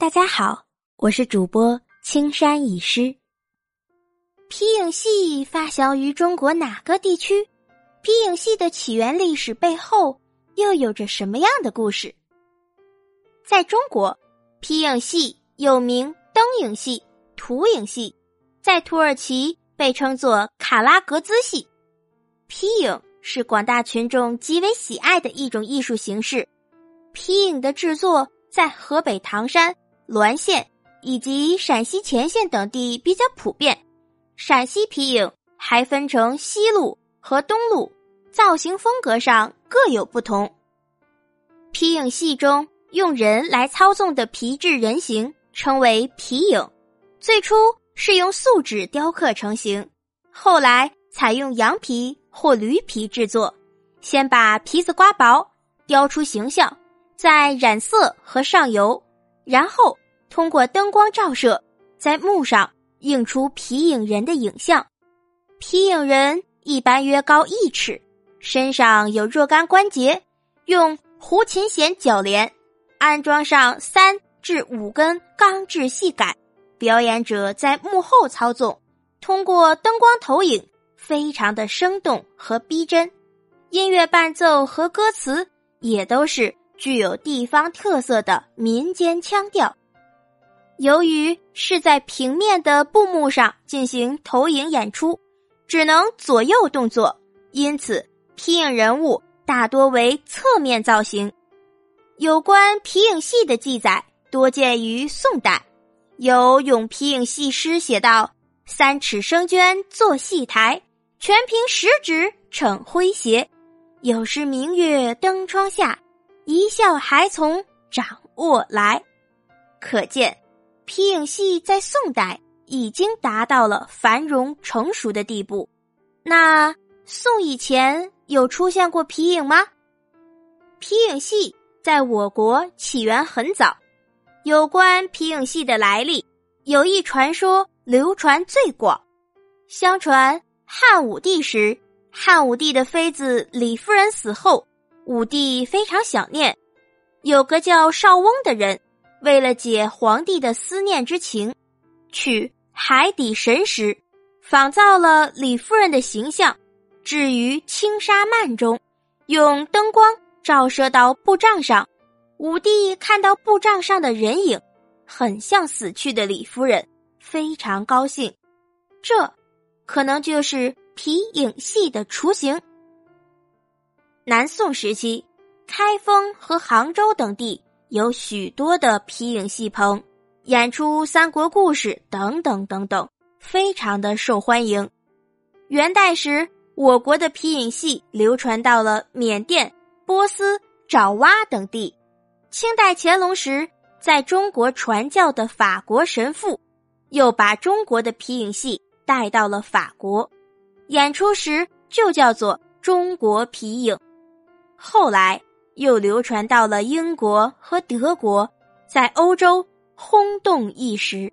大家好，我是主播青山已诗。皮影戏发祥于中国哪个地区？皮影戏的起源历史背后又有着什么样的故事？在中国，皮影戏又名灯影戏、图影戏，在土耳其被称作卡拉格兹戏。皮影是广大群众极为喜爱的一种艺术形式。皮影的制作在河北唐山。滦县以及陕西乾县等地比较普遍。陕西皮影还分成西路和东路，造型风格上各有不同。皮影戏中用人来操纵的皮质人形称为皮影，最初是用素纸雕刻成型，后来采用羊皮或驴皮制作。先把皮子刮薄，雕出形象，再染色和上油。然后通过灯光照射，在幕上映出皮影人的影像。皮影人一般约高一尺，身上有若干关节，用胡琴弦铰连，安装上三至五根钢制细杆。表演者在幕后操纵，通过灯光投影，非常的生动和逼真。音乐伴奏和歌词也都是。具有地方特色的民间腔调，由于是在平面的布幕上进行投影演出，只能左右动作，因此皮影人物大多为侧面造型。有关皮影戏的记载多见于宋代，有咏皮影戏诗写道：“三尺生绢作戏台，全凭十指逞诙谐。有时明月登窗下。”一笑还从掌握来，可见皮影戏在宋代已经达到了繁荣成熟的地步。那宋以前有出现过皮影吗？皮影戏在我国起源很早，有关皮影戏的来历，有一传说流传最广。相传汉武帝时，汉武帝的妃子李夫人死后。武帝非常想念，有个叫邵翁的人，为了解皇帝的思念之情，取海底神石，仿造了李夫人的形象，置于青纱幔中，用灯光照射到布帐上。武帝看到布帐上的人影，很像死去的李夫人，非常高兴。这，可能就是皮影戏的雏形。南宋时期，开封和杭州等地有许多的皮影戏棚，演出三国故事等等等等，非常的受欢迎。元代时，我国的皮影戏流传到了缅甸、波斯、爪哇等地。清代乾隆时，在中国传教的法国神父，又把中国的皮影戏带到了法国，演出时就叫做中国皮影。后来又流传到了英国和德国，在欧洲轰动一时。